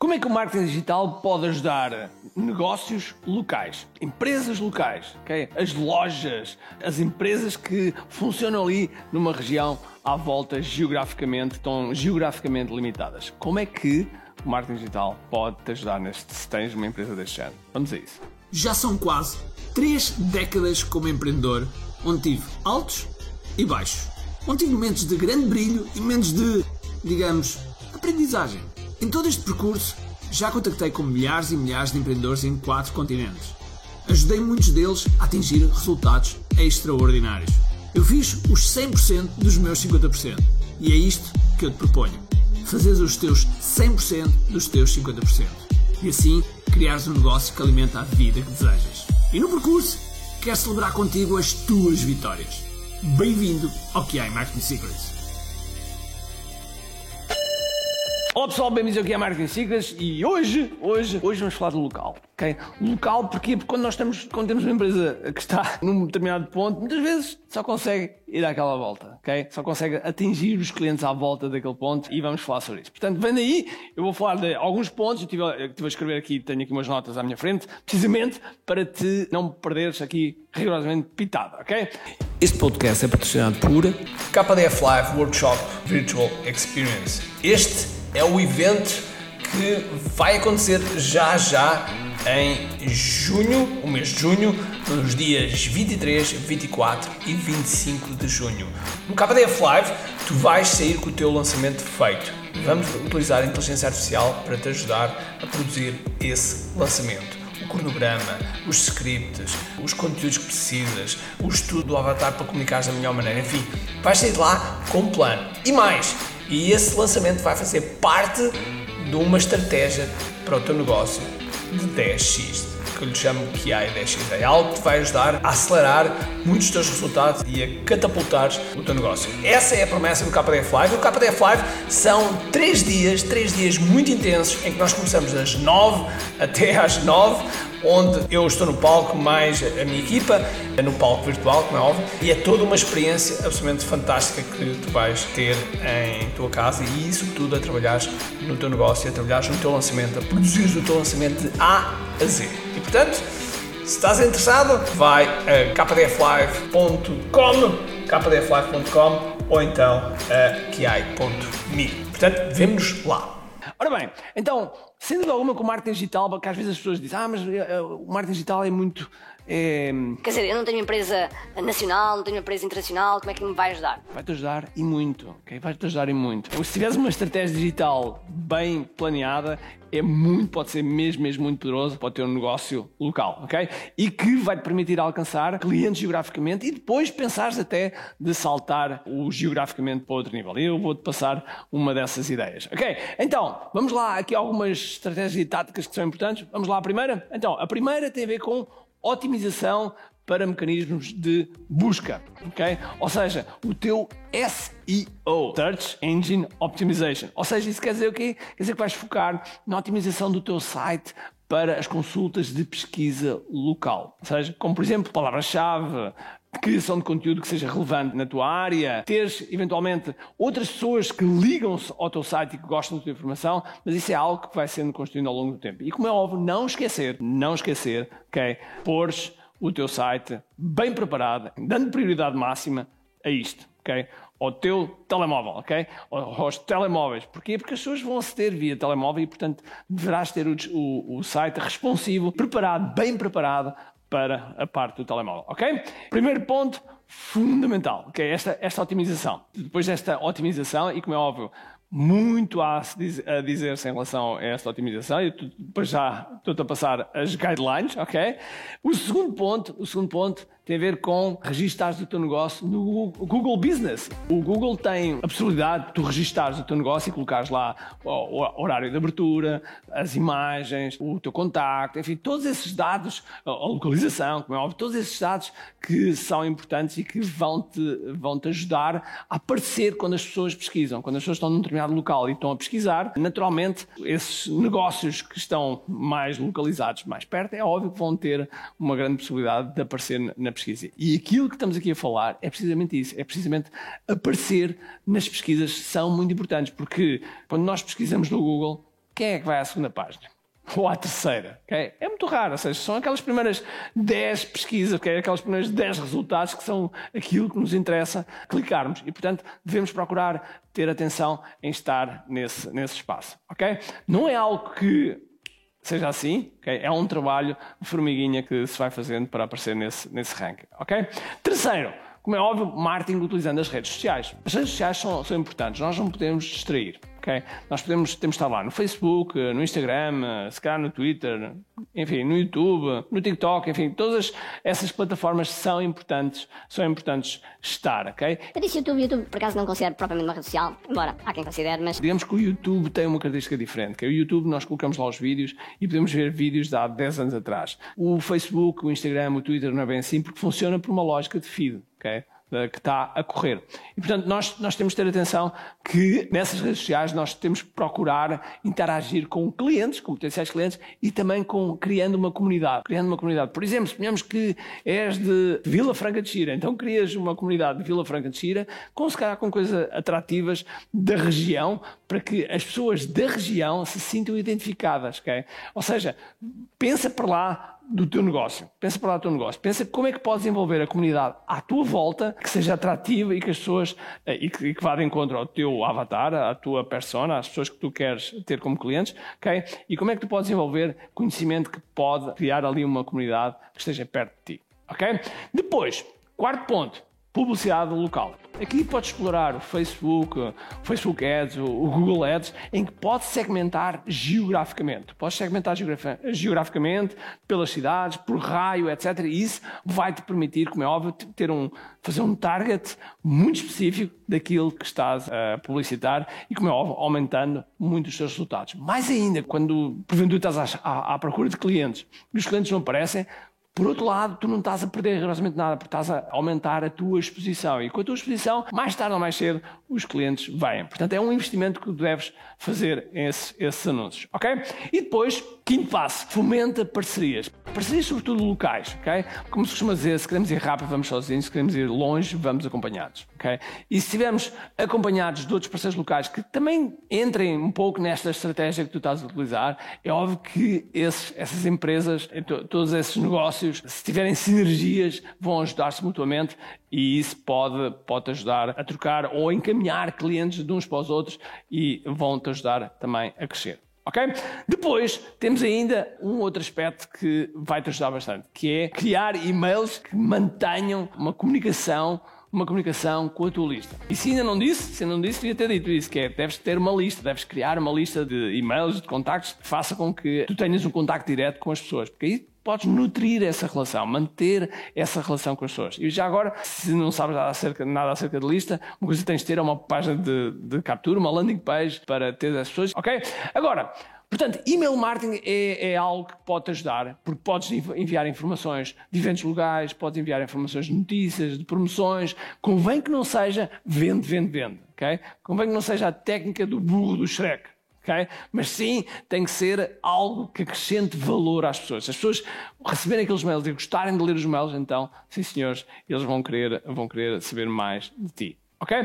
Como é que o marketing digital pode ajudar negócios locais, empresas locais, okay? as lojas, as empresas que funcionam ali numa região à volta geograficamente, estão geograficamente limitadas? Como é que o marketing digital pode te ajudar neste, se tens uma empresa deste género? Vamos a isso. Já são quase três décadas como empreendedor, onde tive altos e baixos, onde tive momentos de grande brilho e momentos de, digamos, aprendizagem. Em todo este percurso, já contactei com milhares e milhares de empreendedores em quatro continentes. Ajudei muitos deles a atingir resultados extraordinários. Eu fiz os 100% dos meus 50%. E é isto que eu te proponho. Fazeres os teus 100% dos teus 50%. E assim criares um negócio que alimenta a vida que desejas. E no percurso, quero celebrar contigo as tuas vitórias. Bem-vindo ao QI Marketing Secrets. Olá pessoal, bem-vindos aqui a Marketing Secrets e hoje, hoje, hoje vamos falar do local, ok? Local porquê? Porque quando nós estamos, quando temos uma empresa que está num determinado ponto, muitas vezes só consegue ir àquela volta, ok? Só consegue atingir os clientes à volta daquele ponto e vamos falar sobre isso. Portanto, vem daí, eu vou falar de alguns pontos, eu estive, eu estive a escrever aqui, tenho aqui umas notas à minha frente, precisamente para te não perderes aqui rigorosamente pitada, ok? Este podcast é patrocinado por KDF Live Workshop Virtual Experience. Este é o evento que vai acontecer já já em junho, o mês de junho, nos dias 23, 24 e 25 de junho. No KDF Live, tu vais sair com o teu lançamento feito. Vamos utilizar a inteligência artificial para te ajudar a produzir esse lançamento. O cronograma, os scripts, os conteúdos que precisas, o estudo do avatar para comunicar da melhor maneira, enfim, vais sair de lá com um plano. E mais, e esse lançamento vai fazer parte de uma estratégia para o teu negócio de 10x, que eu lhe chamo que é 10x. É algo que vai ajudar a acelerar muitos dos teus resultados e a catapultar o teu negócio. Essa é a promessa do KDF Live. O KDF Live são 3 dias, 3 dias muito intensos em que nós começamos das 9 até às 9 onde eu estou no palco mais a minha equipa, é no palco virtual, como é óbvio, e é toda uma experiência absolutamente fantástica que tu vais ter em tua casa e, sobretudo, a trabalhares no teu negócio, a trabalhares no teu lançamento, a produzires o teu lançamento de A a Z. E, portanto, se estás interessado, vai a kdflive.com, kdflive.com ou então a kiai.me. Portanto, vemos lá. Ora bem, então, sendo dúvida alguma com o marketing digital, porque às vezes as pessoas dizem, ah, mas uh, o marketing digital é muito. É... Quer dizer, eu não tenho empresa nacional, não tenho empresa internacional, como é que me vai ajudar? Vai-te ajudar e muito, ok? Vai-te ajudar e muito. Se tiveres uma estratégia digital bem planeada, é muito, pode ser mesmo, mesmo muito poderoso para o teu negócio local, ok? E que vai-te permitir alcançar clientes geograficamente e depois pensares até de saltar o geograficamente para outro nível. Eu vou-te passar uma dessas ideias, ok? Então, vamos lá, aqui algumas estratégias e táticas que são importantes. Vamos lá à primeira? Então, a primeira tem a ver com otimização para mecanismos de busca, ok? Ou seja, o teu SEO, Search Engine Optimization. Ou seja, isso quer dizer o quê? Quer dizer que vais focar na otimização do teu site para as consultas de pesquisa local. Ou seja, como por exemplo, palavra-chave, criação de conteúdo que seja relevante na tua área, teres eventualmente outras pessoas que ligam-se ao teu site e que gostam da tua informação, mas isso é algo que vai sendo construído ao longo do tempo. E como é óbvio, não esquecer, não esquecer, ok? Pôres o teu site bem preparado, dando prioridade máxima a isto, ok? Ao teu telemóvel, ok? Aos telemóveis. Porquê? Porque as pessoas vão aceder via telemóvel e, portanto, deverás ter o, o, o site responsivo, preparado, bem preparado para a parte do telemóvel, ok? Primeiro ponto fundamental, ok? Esta, esta otimização. Depois desta otimização, e como é óbvio, muito há a dizer-se em relação a esta otimização, e depois já estou-te a passar as guidelines, ok? O segundo ponto, o segundo ponto tem a ver com registares o teu negócio no Google Business. O Google tem a possibilidade de tu registares o teu negócio e colocares lá o horário de abertura, as imagens, o teu contacto, enfim, todos esses dados, a localização, como é óbvio, todos esses dados que são importantes e que vão-te vão -te ajudar a aparecer quando as pessoas pesquisam. Quando as pessoas estão num determinado local e estão a pesquisar, naturalmente, esses negócios que estão mais localizados mais perto, é óbvio que vão ter uma grande possibilidade de aparecer na pesquisa. E aquilo que estamos aqui a falar é precisamente isso, é precisamente aparecer nas pesquisas são muito importantes, porque quando nós pesquisamos no Google, quem é que vai à segunda página? Ou à terceira, okay? É muito raro, ou seja, são aquelas primeiras 10 pesquisas, okay? aquelas primeiras 10 resultados que são aquilo que nos interessa clicarmos. E, portanto, devemos procurar ter atenção em estar nesse, nesse espaço, ok? Não é algo que seja assim, okay? é um trabalho de formiguinha que se vai fazendo para aparecer nesse, nesse ranking, ok? Terceiro, como é óbvio, marketing utilizando as redes sociais. As redes sociais são, são importantes, nós não podemos distrair. Nós podemos, temos de estar lá no Facebook, no Instagram, se calhar no Twitter, enfim, no YouTube, no TikTok, enfim, todas essas plataformas são importantes, são importantes estar, ok? Eu disse YouTube, YouTube por acaso não considero propriamente uma rede social, embora há quem considere, mas... Digamos que o YouTube tem uma característica diferente, que é o YouTube nós colocamos lá os vídeos e podemos ver vídeos de há 10 anos atrás. O Facebook, o Instagram, o Twitter não é bem assim porque funciona por uma lógica de feed, ok? Que está a correr. E, portanto, nós, nós temos de ter atenção que nessas redes sociais nós temos que procurar interagir com clientes, com potenciais clientes e também com, criando uma comunidade. Criando uma comunidade. Por exemplo, suponhamos que és de Vila Franca de Xira, então crias uma comunidade de Vila Franca de Xira com, se calhar, com coisas atrativas da região para que as pessoas da região se sintam identificadas, ok? Ou seja, pensa para lá do teu negócio. Pensa para lá do teu negócio. Pensa como é que podes envolver a comunidade à tua volta, que seja atrativa e que as pessoas eh, e que, e que vá de encontro ao teu avatar, à tua persona, às pessoas que tu queres ter como clientes, ok? E como é que tu podes envolver conhecimento que pode criar ali uma comunidade que esteja perto de ti, ok? Depois, quarto ponto, publicidade local. Aqui pode explorar o Facebook, o Facebook Ads, o Google Ads, em que pode segmentar geograficamente. Pode segmentar geograficamente pelas cidades, por raio, etc. E isso vai te permitir, como é óbvio, ter um, fazer um target muito específico daquilo que estás a publicitar e, como é óbvio, aumentando muito os teus resultados. Mais ainda, quando porventura estás à, à, à procura de clientes e os clientes não aparecem, por outro lado, tu não estás a perder rigorosamente nada, porque estás a aumentar a tua exposição. E com a tua exposição, mais tarde ou mais cedo, os clientes vêm. Portanto, é um investimento que tu deves fazer esse, esses anúncios, ok? E depois, quinto passo, fomenta parcerias. Parcerias sobretudo locais, ok? Como se costuma dizer, se queremos ir rápido, vamos sozinhos, se queremos ir longe, vamos acompanhados, ok? E se estivermos acompanhados de outros parceiros locais que também entrem um pouco nesta estratégia que tu estás a utilizar, é óbvio que esses, essas empresas, todos esses negócios, negócios, se tiverem sinergias, vão ajudar-se mutuamente e isso pode, pode ajudar a trocar ou encaminhar clientes de uns para os outros e vão-te ajudar também a crescer. Ok? Depois temos ainda um outro aspecto que vai te ajudar bastante, que é criar e-mails que mantenham uma comunicação uma comunicação com a tua lista. E se ainda não disse, se ainda não disse, devia ter dito isso, que é, deves ter uma lista, deves criar uma lista de e-mails, de contactos, que faça com que tu tenhas um contacto direto com as pessoas, porque aí podes nutrir essa relação, manter essa relação com as pessoas. E já agora, se não sabes nada acerca, nada acerca de lista, uma coisa que tens de ter é uma página de, de captura, uma landing page para ter as pessoas, ok? Agora, Portanto, email marketing é, é, algo que pode te ajudar, porque podes enviar informações de eventos legais, podes enviar informações de notícias, de promoções. Convém que não seja vende, vende, vende. Okay? Convém que não seja a técnica do burro do Shrek. Okay? Mas sim, tem que ser algo que acrescente valor às pessoas. Se as pessoas receberem aqueles mails e gostarem de ler os mails, então, sim senhores, eles vão querer, vão querer saber mais de ti. Ok?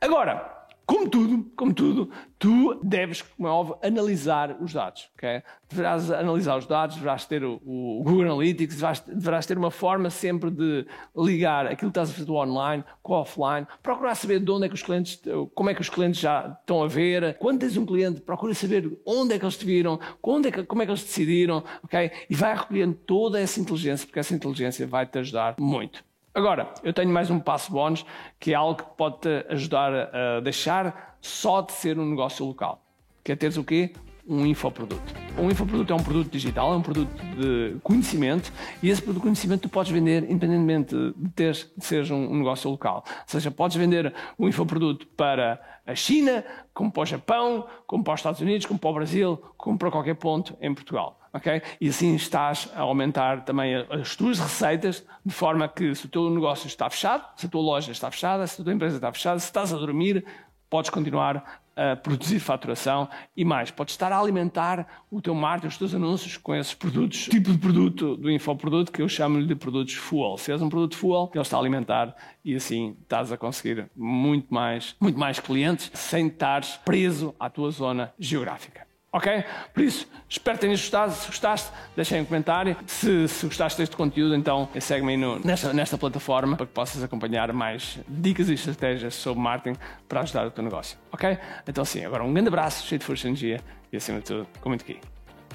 Agora, como tudo, como tudo, tu deves, como é óbvio, analisar os dados. Okay? Deverás analisar os dados, deverás ter o, o Google Analytics, deverás, deverás, ter uma forma sempre de ligar aquilo que estás a fazer do online com o offline, procurar saber de onde é que os clientes, como é que os clientes já estão a ver, quando tens um cliente, procura saber onde é que eles te viram, é que, como é que eles decidiram, ok? E vai recolhendo toda essa inteligência, porque essa inteligência vai te ajudar muito. Agora, eu tenho mais um passo bónus, que é algo que pode te ajudar a deixar só de ser um negócio local. Que é teres o quê? Um infoproduto. Um infoproduto é um produto digital, é um produto de conhecimento e esse produto de conhecimento tu podes vender independentemente de, ter, de seres um, negócio local. Ou seja, podes vender um infoproduto para a China, como para o Japão, como para os Estados Unidos, como para o Brasil, como para qualquer ponto em Portugal ok? E assim estás a aumentar também as tuas receitas, de forma que se o teu negócio está fechado, se a tua loja está fechada, se a tua empresa está fechada, se estás a dormir, podes continuar a produzir faturação e mais, podes estar a alimentar o teu marketing, os teus anúncios com esses produtos, tipo de produto do infoproduto que eu chamo-lhe de produtos fuel. Se és um produto fuel, ele está a alimentar e assim estás a conseguir muito mais, muito mais clientes sem estar preso à tua zona geográfica. Ok? Por isso, espero que tenhas gostado. Se gostaste, deixa um comentário. Se, se gostaste deste conteúdo, então segue-me aí nesta, nesta plataforma para que possas acompanhar mais dicas e estratégias sobre marketing para ajudar o teu negócio. Ok? Então, sim, agora um grande abraço, cheio de força e energia e acima de tudo, comente aqui.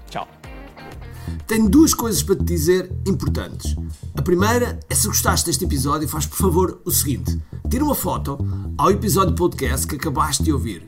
Tchau. Tenho duas coisas para te dizer importantes. A primeira é se gostaste deste episódio, faz por favor o seguinte: tira uma foto ao episódio podcast que acabaste de ouvir,